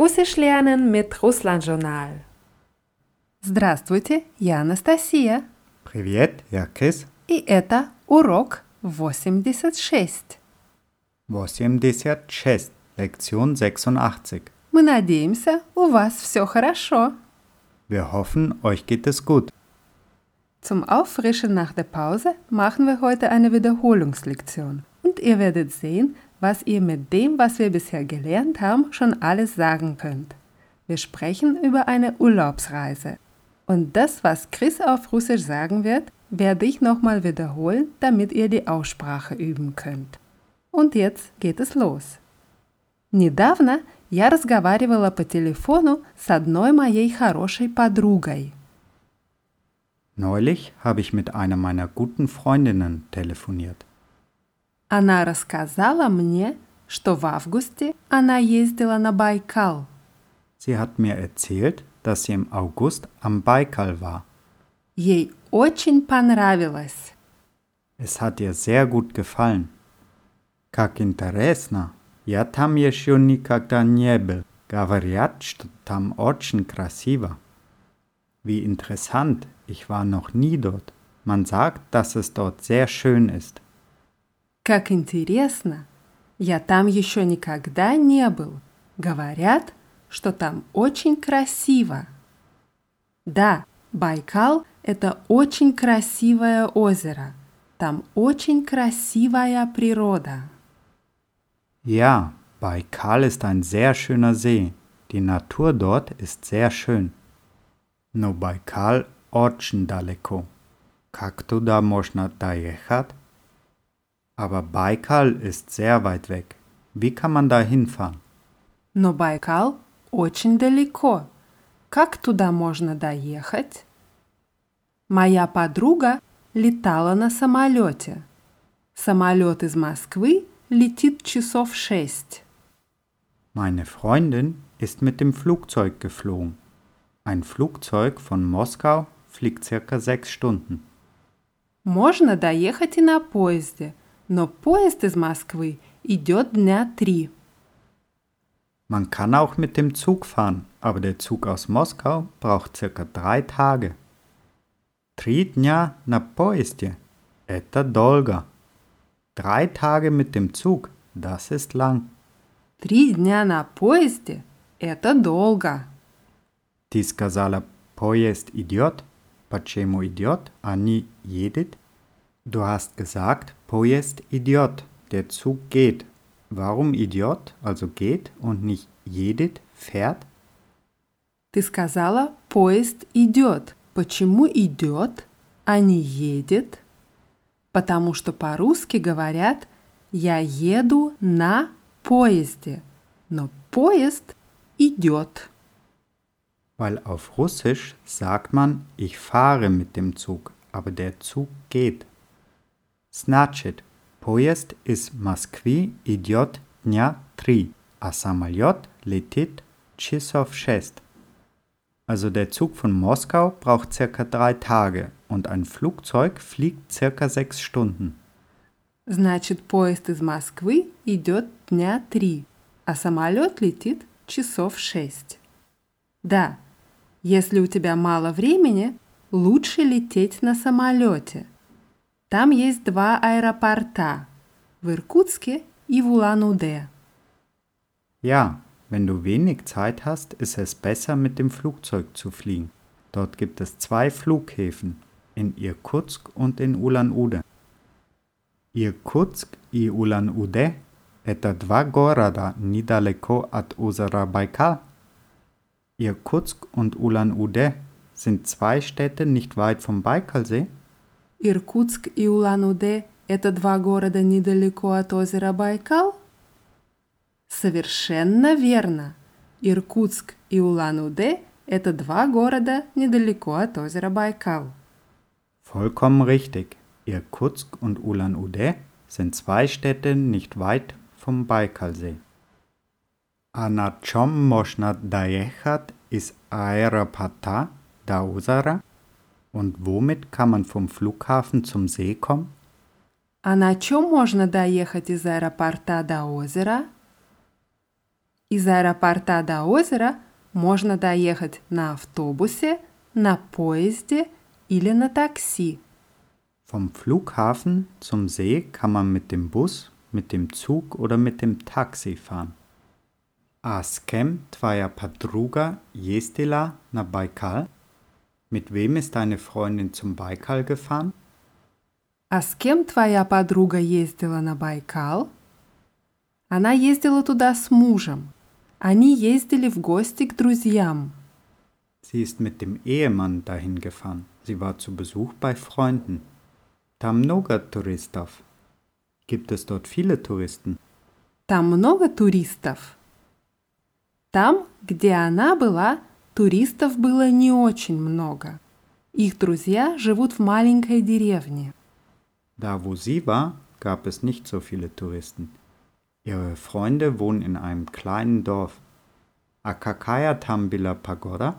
Russisch lernen mit Russland Journal. Здравствуйте, я Анастасия. Привет, я Крис. И это урок 86. 86, Lektion 86. Мы надеемся, у вас все хорошо. Wir hoffen, euch geht es gut. Zum Auffrischen nach der Pause machen wir heute eine Wiederholungslektion. Und ihr werdet sehen, was ihr mit dem, was wir bisher gelernt haben, schon alles sagen könnt. Wir sprechen über eine Urlaubsreise. Und das, was Chris auf Russisch sagen wird, werde ich nochmal wiederholen, damit ihr die Aussprache üben könnt. Und jetzt geht es los. Недавно я разговаривала по телефону с одной моей хорошей подругой. Neulich habe ich mit einer meiner guten Freundinnen telefoniert. Она рассказала мне, что в августе она ездила на Байкал. Sie hat mir erzählt, dass sie im August am Baikal war. Ей очень понравилось. Es hat ihr sehr gut gefallen. Как интересно. Я там еще никогда не был. Говорят, что там очень красиво. Wie interessant. Ich war noch nie dort. Man sagt, dass es dort sehr schön ist. Как интересно. Я там еще никогда не был. Говорят, что там очень красиво. Да, Байкал – это очень красивое озеро. Там очень красивая природа. Ja, Baikal ist ein sehr schöner See. Die Natur dort ist sehr schön. Но Байкал очень далеко. Как туда можно доехать? Aber Baikal ist sehr weit weg. Wie kann man da hinfahren? Но Байкал очень далеко. Как туда можно доехать? Моя подруга летала на самолете. Самолет из Москвы летит часов шесть. Meine Freundin ist mit dem Flugzeug geflogen. Ein Flugzeug von Moskau fliegt circa sechs Stunden. Можно доехать и на поезде, но поезд из Москвы идет дня три. Man kann auch mit dem Zug fahren, aber der Zug aus Moskau braucht circa drei Tage. Три дня на поезде. Это долго. Drei Tage mit dem Zug, das ist lang. Три дня на поезде – это долго. Ты сказала поезд идет. Почему идет, а не едет? Du hast gesagt, поезд идет. Der Zug geht. Warum Idiot, also geht, und nicht едет, fährt? Ты сказала, поезд идет. Почему идет, а не едет? Потому что по-русски говорят «я еду на поезде», но поезд идет. Weil auf Russisch sagt man, ich fahre mit dem Zug, aber der Zug geht. Значит, поезд из Москвы идет дня три, а самолет летит часов шесть. Also der Zug von Moskau braucht circa drei Tage und ein Flugzeug fliegt circa sechs Stunden. Значит, поезд из Москвы идет дня три, а самолет летит часов шесть. Да, если у тебя мало времени, лучше лететь на самолете. – Там есть два аэропорта – в Иркутске и в Улан-Удэ. Ja, wenn du wenig Zeit hast, ist es besser, mit dem Flugzeug zu fliegen. Dort gibt es zwei Flughäfen, in Irkutsk und in Ulan-Ude. Иркутск и Улан-Удэ – это два города недалеко от озера Байкал. Irkutsk und Ulan-Ude sind zwei Städte nicht weit vom Baikalsee. Иркутск и Улан-Удэ – это два города недалеко от озера Байкал? Совершенно верно. Иркутск и Улан-Удэ – это два города недалеко от озера Байкал. Vollkommen richtig. Irkutsk und Ulan-Ude sind zwei Städte nicht weit vom Baikalsee. А на чем можно доехать из аэропорта до озера? Und womit kann man vom Flughafen zum See kommen? А на чем можно доехать из аэропорта до озера? Из аэропорта до озера можно доехать на автобусе, на поезде или на такси. Vom Flughafen zum See kann man mit dem Bus, mit dem Zug oder mit dem Taxi fahren. A s kem tvoja podruga jezdila na Baikal? Mit wem ist deine Freundin zum Baikal gefahren? А с кем твоя подруга ездила на Байкал? Она ездила туда с мужем. Они ездили в гости к друзьям. Sie ist mit dem Ehemann dahin gefahren. Sie war zu Besuch bei Freunden. Tam много туристов. Gibt es dort viele Touristen? Там много туристов. Там, где она была, туристов было не очень много. Их друзья живут в маленькой деревне. Da, wo sie war, gab es nicht so viele Touristen. Ihre Freunde wohnen in einem kleinen Dorf. A какая там была погода?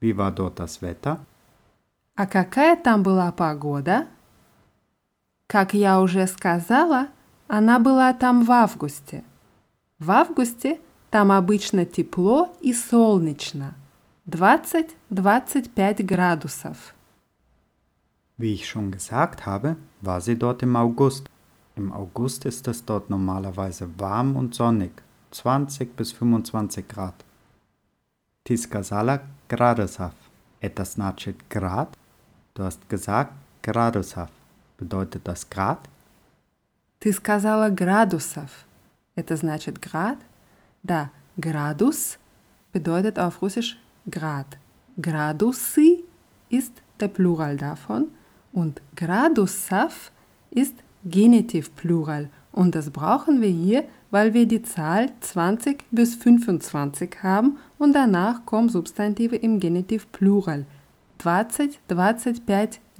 Wie war dort das Wetter? А какая там была погода? Как я уже сказала, она была там в августе. В августе там обычно тепло и солнечно. 20-25 градусов. Wie ich schon gesagt habe, war sie dort im August. Im August ist es dort normalerweise warm und sonnig, 20 bis 25 Grad. Ти сказала градусов. Это значит Grad? Du hast gesagt градусов. Bedeutet das Grad? Ты сказала градусов. Это значит град? Да, градус bedeutet auf Russisch Grad. Gradusi ist der Plural davon und Gradusov ist Genitivplural und das brauchen wir hier, weil wir die Zahl 20 bis 25 haben und danach kommen Substantive im Genitivplural. 20, 25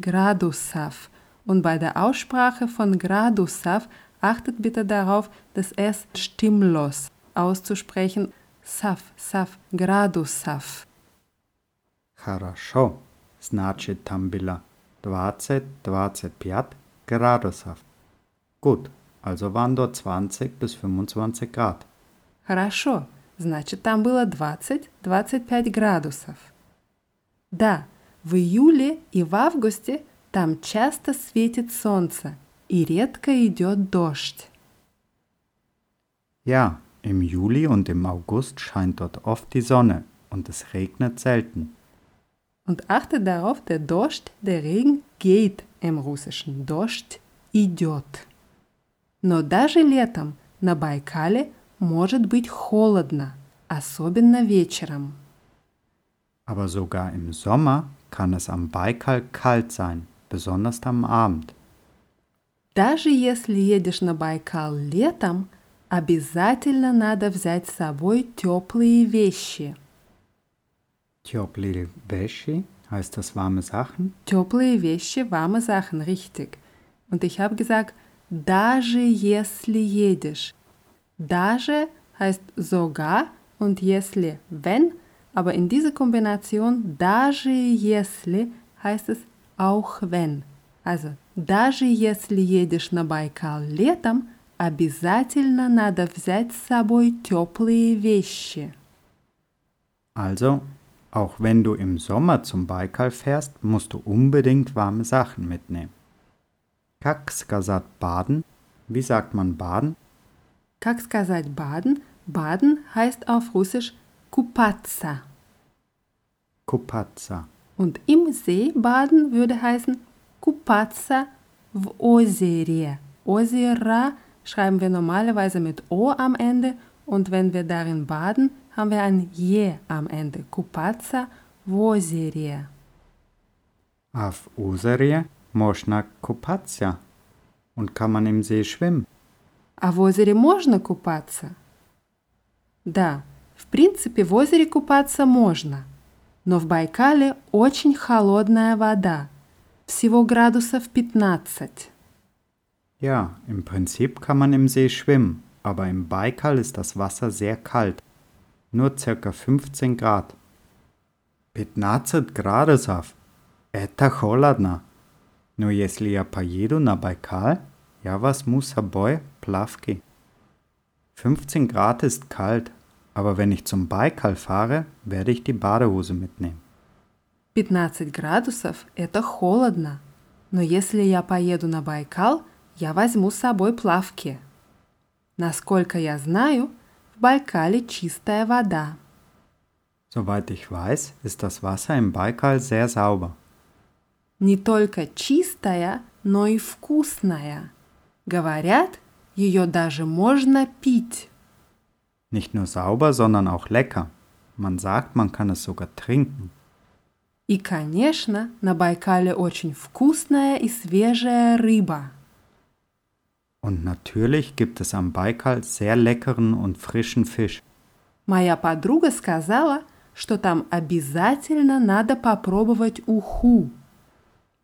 Gradusov. Und bei der Aussprache von Gradusov achtet bitte darauf, das S stimmlos auszusprechen. Saf, Saf, Gradusov. Хорошо. Значит, там было 20-25 градусов. Gut, also waren dort 20 bis 25 Grad. Хорошо, значит, там было 20-25 градусов. Да, в июле и в августе там часто светит солнце и редко идет дождь. Ja, im Juli und im August scheint dort oft die Sonne und es regnet selten. Und achte darauf, der Дождь, der Regen geht im Russischen. Дождь идет. Но даже летом на Байкале может быть холодно, особенно вечером. Aber sogar im Sommer kann es am Baikal kalt sein, besonders am Abend. Даже если едешь на Байкал летом, обязательно надо взять с собой теплые вещи. Теплые вещи, heißt das warme Sachen? Теплые вещи, warme Sachen, richtig. Und ich habe gesagt, даже если едешь. Даже heißt sogar und если wenn, aber in dieser Kombination даже если heißt es auch wenn. Also, даже если едешь на Байкал летом, обязательно надо взять с собой теплые вещи. Also, auch wenn du im Sommer zum Baikal fährst, musst du unbedingt warme Sachen mitnehmen. Как сказать baden? Wie sagt man baden? Как сказать baden? Baden heißt auf Russisch купаться. Kupatsa. Und im See baden würde heißen купаться в озере. Озера schreiben wir normalerweise mit O am Ende und wenn wir darin baden, haben wir ein Je am Ende. Купаться в озере. А в озере можно купаться. Und kann man im See schwimmen? А в озере можно купаться? Да, в принципе, в озере купаться можно. Но в Байкале очень холодная вода. Всего градусов 15. Ja, im Prinzip kann man im See schwimmen, aber im Baikal ist das Wasser sehr kalt. Nur circa 15 Grad. 15 градусов. Это холодно. Но если я поеду на Байкал, я возьму с собой плавки. 15 Grad ist kalt, Aber wenn ich zum Baikal fahre, werde ich die Badehose mitnehmen. 15 градусов – это холодно. Но если я поеду на Байкал, я возьму с собой плавки. Насколько я знаю, в Байкале чистая вода. Soweit ich weiß, ist das Wasser im Baikal sehr sauber. Не только чистая, но и вкусная. Говорят, ее даже можно пить. Nicht nur sauber, sondern auch lecker. Man sagt, man kann es sogar trinken. И, конечно, на Байкале очень вкусная и свежая рыба. Und natürlich gibt es am Baikal sehr leckeren und frischen Fisch. Моя подруга сказала, что там обязательно надо попробовать уху.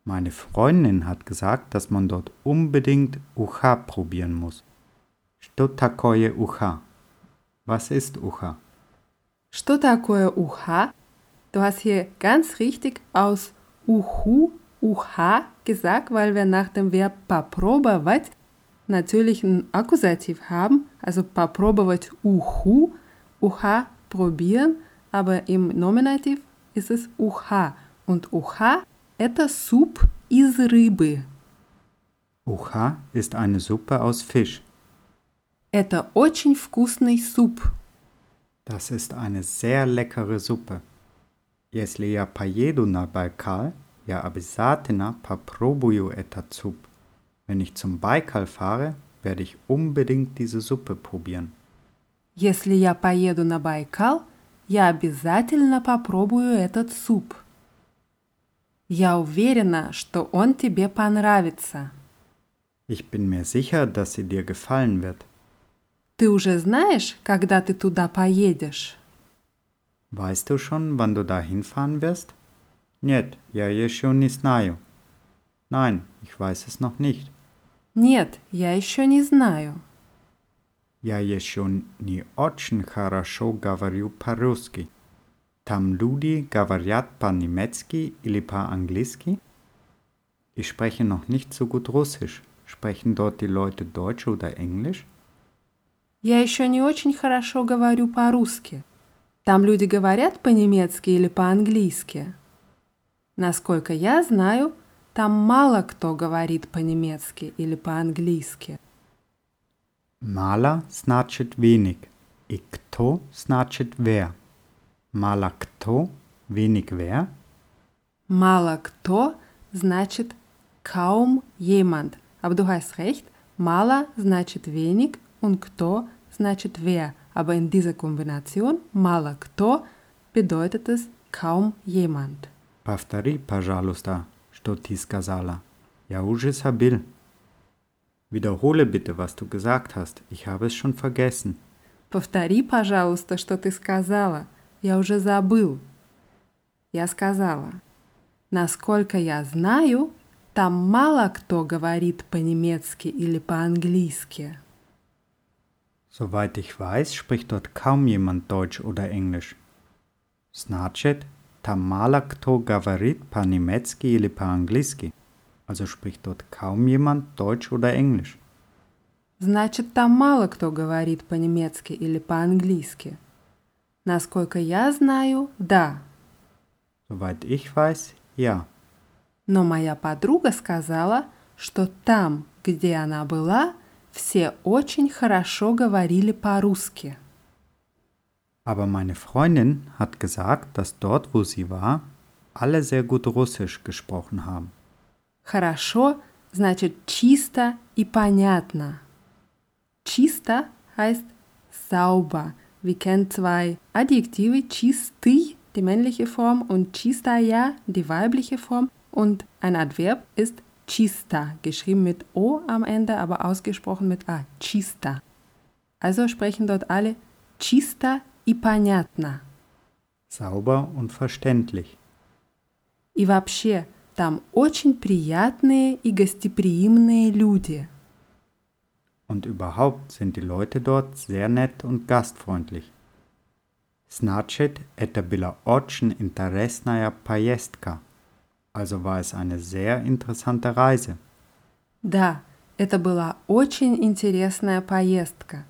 Meine Freundin hat gesagt, dass man dort unbedingt Ucha probieren muss. Что такое Ucha? Was ist Ucha? Что такое уха? Du hast hier ganz richtig aus уху, уха gesagt, weil wir nach dem Verb попробовать natürlich ein Akkusativ haben, also попробовать уху, уха probieren, aber im Nominativ ist es уха. Und уха – это суп из рыбы. Ucha ist eine Suppe aus Fisch. Это очень вкусный суп. Das ist eine sehr leckere Suppe. Если я поеду на Байкал, я обязательно попробую этот суп. Wenn ich zum Baikal fahre, werde ich unbedingt diese Suppe probieren. Если я поеду на Байкал, я обязательно попробую этот суп. Я уверена, что он тебе понравится. Ich bin mir sicher, dass sie dir gefallen wird. Ты уже знаешь, когда ты туда поедешь? Weißt du schon, wann du da hinfahren wirst? Нет, я еще не знаю. Nein, ich weiß es noch nicht. Нет, я еще не знаю. Я еще не очень хорошо говорю по-русски. Там люди говорят по-немецки или по-английски? Ich spreche noch nicht so gut Russisch. Sprechen dort die Leute Deutsch oder Englisch? Я еще не очень хорошо говорю по-русски. Там люди говорят по-немецки или по-английски. Насколько я знаю, там мало кто говорит по-немецки или по-английски. Mala значит wenig. И кто значит wer. Mala кто, wenig wer. Мало кто значит kaum jemand. Aber du hast recht, mala значит wenig und кто значит wer. Aber in dieser Kombination мало кто bedeutet es kaum jemand. Повтори, пожалуйста, что ты сказала. Я уже забыл. Wiederhole bitte, was du gesagt hast. Ich habe es schon vergessen. Повтори, пожалуйста, что ты сказала. Я уже забыл. Я сказала. Насколько я знаю, там мало кто говорит по-немецки или по-английски. Soweit ich weiß, spricht dort kaum jemand Deutsch oder Englisch. Значит, там мало кто говорит по-немецки или по-английски. Also spricht dort kaum jemand Deutsch oder Englisch. Значит, там мало кто говорит по-немецки или по-английски. Насколько я знаю, да. Soweit ich weiß, ja. Но моя подруга сказала, что там, где она была, все очень хорошо говорили по-русски. Aber meine Freundin hat gesagt, dass dort, wo sie war, alle sehr gut Russisch gesprochen haben. Хорошо значит чисто и понятно. Чисто heißt sauber. Wir kennen zwei Adjektive, чистый, die männliche Form, und чистая, die weibliche Form. Und ein Adverb ist чисто, geschrieben mit O am Ende, aber ausgesprochen mit A. Чисто. Also sprechen dort alle чисто и понятно. Sauber und verständlich. И вообще, там очень приятные и гостеприимные люди. Und überhaupt sind die Leute dort sehr nett und gastfreundlich. Значит, это была очень интересная поездка. Also war es eine sehr interessante Reise. Да, это была очень интересная поездка.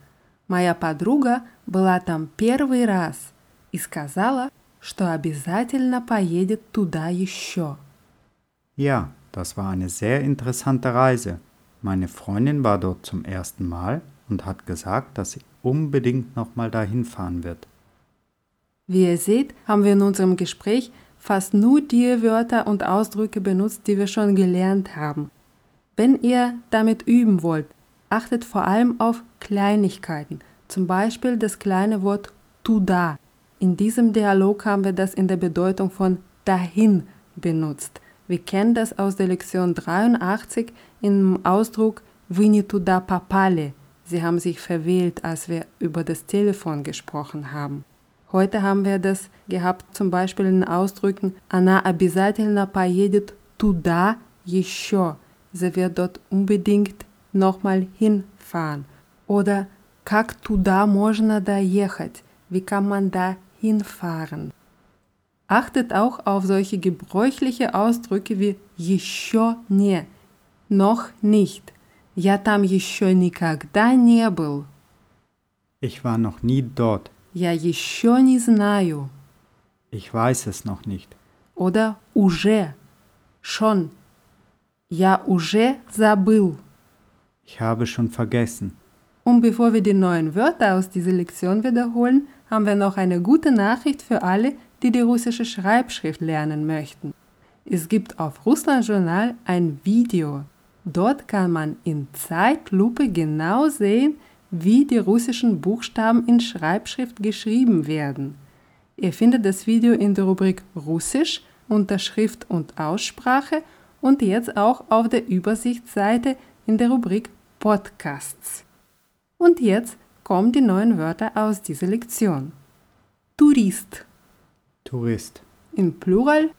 Моя подруга была там первый раз и сказала, что обязательно поедет туда еще. Ja, das war eine sehr interessante Reise. Meine Freundin war dort zum ersten Mal und hat gesagt, dass sie unbedingt nochmal dahin fahren wird. Wie ihr seht, haben wir in unserem Gespräch fast nur die Wörter und Ausdrücke benutzt, die wir schon gelernt haben. Wenn ihr damit üben wollt, achtet vor allem auf Kleinigkeiten, zum Beispiel das kleine Wort tуда. In diesem Dialog haben wir das in der Bedeutung von dahin benutzt. Wir kennen das aus der Lektion 83 im Ausdruck Вы не туда попали. Sie haben sich verwählt, als wir über das Telefon gesprochen haben. Heute haben wir das gehabt zum Beispiel in Ausdrücken Она обязательно поедет туда еще. Sie wird dort unbedingt nochmal hinfahren. Oder Как туда можно доехать? Wie kann man da hinfahren? Achtet auch auf solche gebräuchliche Ausdrücke wie еще не, noch nicht. Я там еще никогда не был. Ich war noch nie dort. Я еще не знаю. Ich weiß es noch nicht. Oder уже, schon. Я уже забыл. Ich habe schon vergessen. Und bevor wir die neuen Wörter aus dieser Lektion wiederholen, haben wir noch eine gute Nachricht für alle, die die russische Schreibschrift lernen möchten. Es gibt auf Russland Journal ein Video. Dort kann man in Zeitlupe genau sehen, wie die russischen Buchstaben in Schreibschrift geschrieben werden. Ihr findet das Video in der Rubrik Russisch unter Schrift und Aussprache und jetzt auch auf der Übersichtsseite in der Rubrik Podcasts. Und jetzt kommen die neuen Wörter aus dieser Lektion. Tourist. Tourist. In Plural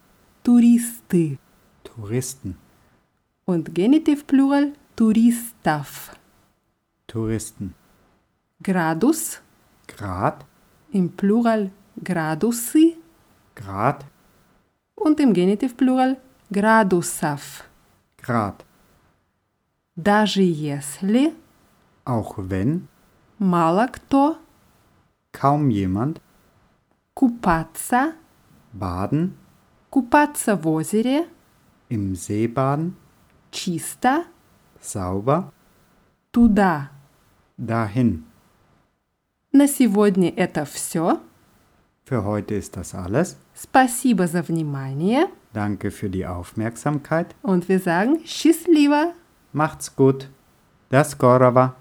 Touristy. Touristen. Und Genitiv Plural Turistaf. Touristen. Gradus. Grad. Im Plural Gradusi. Grad. Und im Genitiv Plural Gradusaf. Grad. Даже если Auch wenn мало кто kaum jemand купаться, baden, купаться в озере, im See baden, чисто, sauber, туда. dahin. На сегодня это все. Für heute ist das alles. Спасибо за внимание. Danke für die Aufmerksamkeit. Und wir sagen счастливо. Macht's gut. Das Gorova.